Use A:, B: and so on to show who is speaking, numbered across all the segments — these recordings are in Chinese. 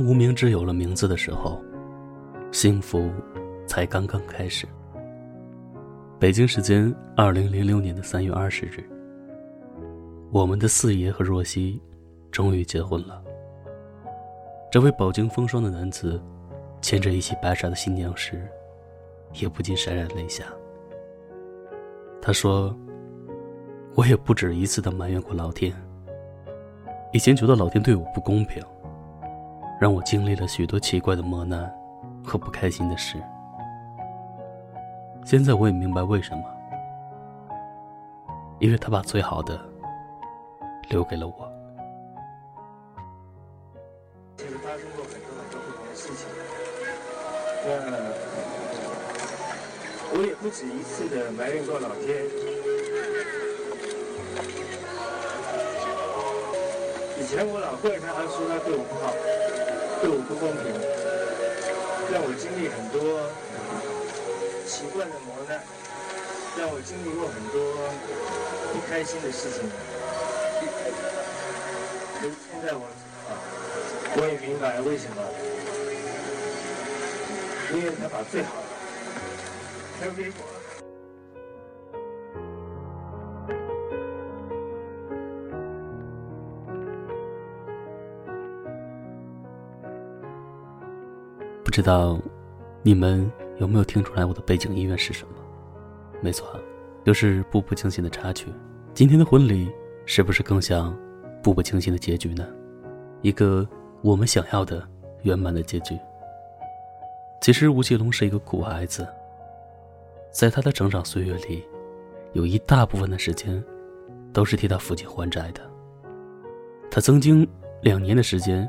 A: 当无名指有了名字的时候，幸福才刚刚开始。北京时间二零零六年的三月二十日，我们的四爷和若曦终于结婚了。这位饱经风霜的男子，牵着一袭白纱的新娘时，也不禁潸然泪下。他说：“我也不止一次的埋怨过老天，以前觉得老天对我不公平。”让我经历了许多奇怪的磨难和不开心的事。现在我也明白为什么，因为他把最好的留给了我。
B: 其实发生过很多很多不同的事情，那我也不止一次的埋怨过老天。以前我老怪他，他说他对我不好。对我不公平，让我经历很多奇怪的磨难，让我经历过很多不开心的事情。可是现在我，我也明白为什么，因为他把最好的留给我。
A: 不知道你们有没有听出来我的背景音乐是什么？没错，就是《步步惊心》的插曲。今天的婚礼是不是更像《步步惊心》的结局呢？一个我们想要的圆满的结局。其实吴奇隆是一个苦孩子，在他的成长岁月里，有一大部分的时间都是替他父亲还债的。他曾经两年的时间，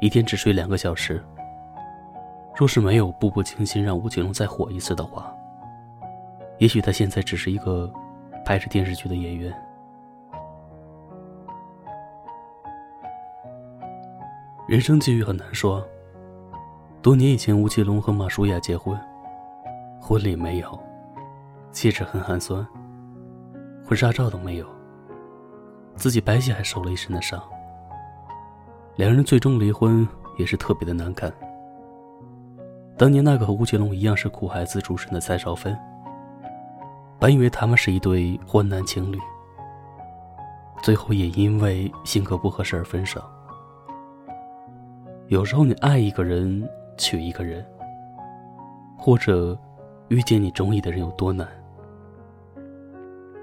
A: 一天只睡两个小时。若是没有步步惊心让吴奇隆再火一次的话，也许他现在只是一个拍着电视剧的演员。人生际遇很难说。多年以前，吴奇隆和马舒雅结婚，婚礼没有，戒指很寒酸，婚纱照都没有，自己白皙还受了一身的伤。两人最终离婚也是特别的难看。当年那个和吴奇隆一样是苦孩子出身的蔡少芬，本以为他们是一对患难情侣，最后也因为性格不合适而分手。有时候你爱一个人，娶一个人，或者遇见你中意的人有多难，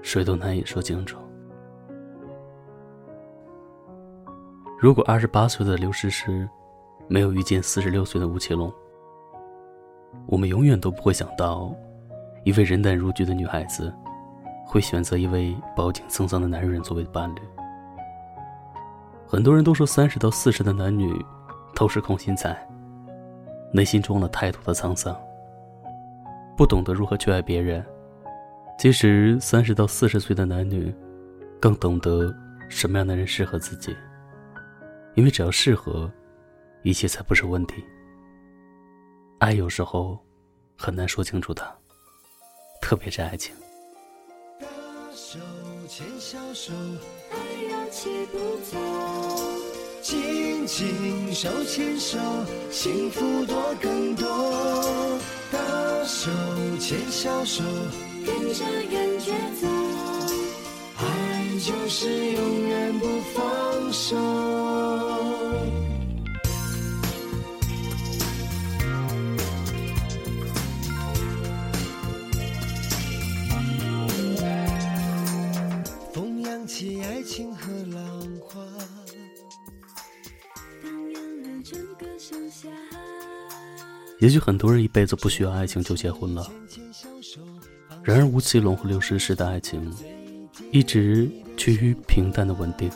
A: 谁都难以说清楚。如果二十八岁的刘诗诗没有遇见四十六岁的吴奇隆，我们永远都不会想到，一位人淡如菊的女孩子，会选择一位饱经沧桑的男人作为伴侣。很多人都说，三十到四十的男女都是空心菜，内心装了太多的沧桑，不懂得如何去爱别人。其实，三十到四十岁的男女，更懂得什么样的人适合自己，因为只要适合，一切才不是问题。爱有时候很难说清楚的，特别是爱情。
C: 大手牵小手，爱要齐步走，紧紧手牵手，幸福多更多。大手牵小手，跟着感觉走，爱就是永远不放手。
A: 浪花也许很多人一辈子不需要爱情就结婚了，然而吴奇隆和刘诗诗的爱情一直趋于平淡的稳定，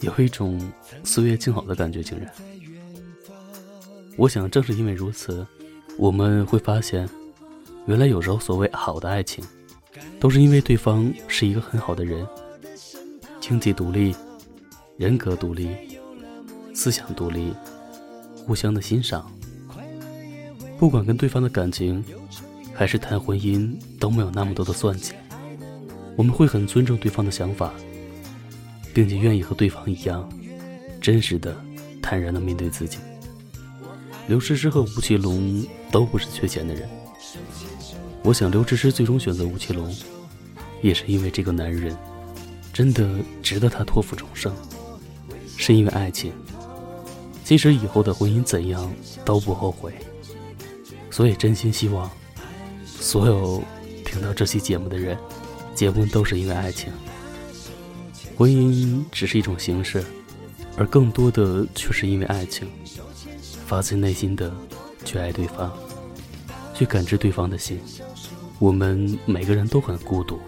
A: 有一种岁月静好的感觉。竟然，我想正是因为如此，我们会发现，原来有时候所谓好的爱情，都是因为对方是一个很好的人，经济独立，人格独立，思想独立，互相的欣赏。不管跟对方的感情，还是谈婚姻，都没有那么多的算计。我们会很尊重对方的想法，并且愿意和对方一样，真实的坦然的面对自己。刘诗诗和吴奇隆都不是缺钱的人。我想刘诗诗最终选择吴奇隆，也是因为这个男人真的值得她托付终生，是因为爱情。即使以后的婚姻怎样都不后悔。所以真心希望，所有听到这期节目的人，结婚都是因为爱情。婚姻只是一种形式，而更多的却是因为爱情。发自内心的去爱对方，去感知对方的心。我们每个人都很孤独，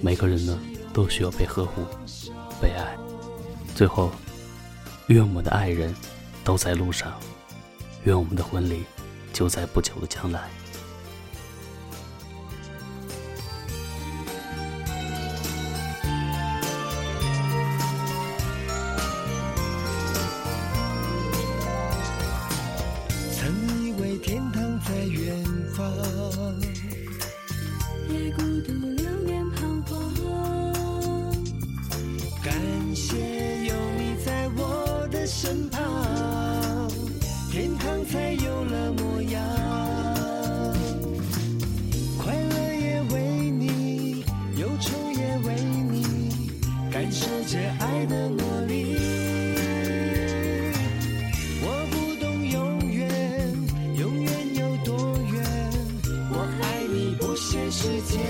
A: 每个人呢都需要被呵护、被爱。最后，愿我们的爱人都在路上，愿我们的婚礼就在不久的将来。
C: 之间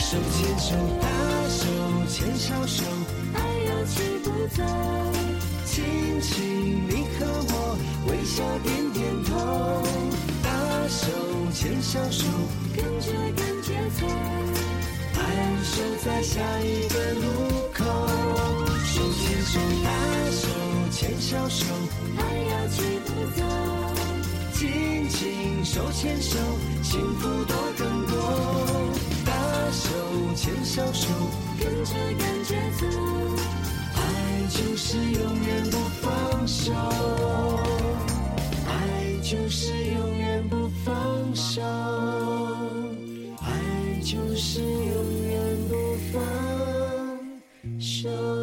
C: 手牵手大手牵小手爱要去不走轻轻你和我微笑点点头大手牵小手跟着感觉走漫守在下一个路口手牵手大手牵小手爱要去不走紧紧手牵手幸福多更手牵小手跟着感觉走爱就是永远不放手爱就是永远不放手爱就是永远不放手。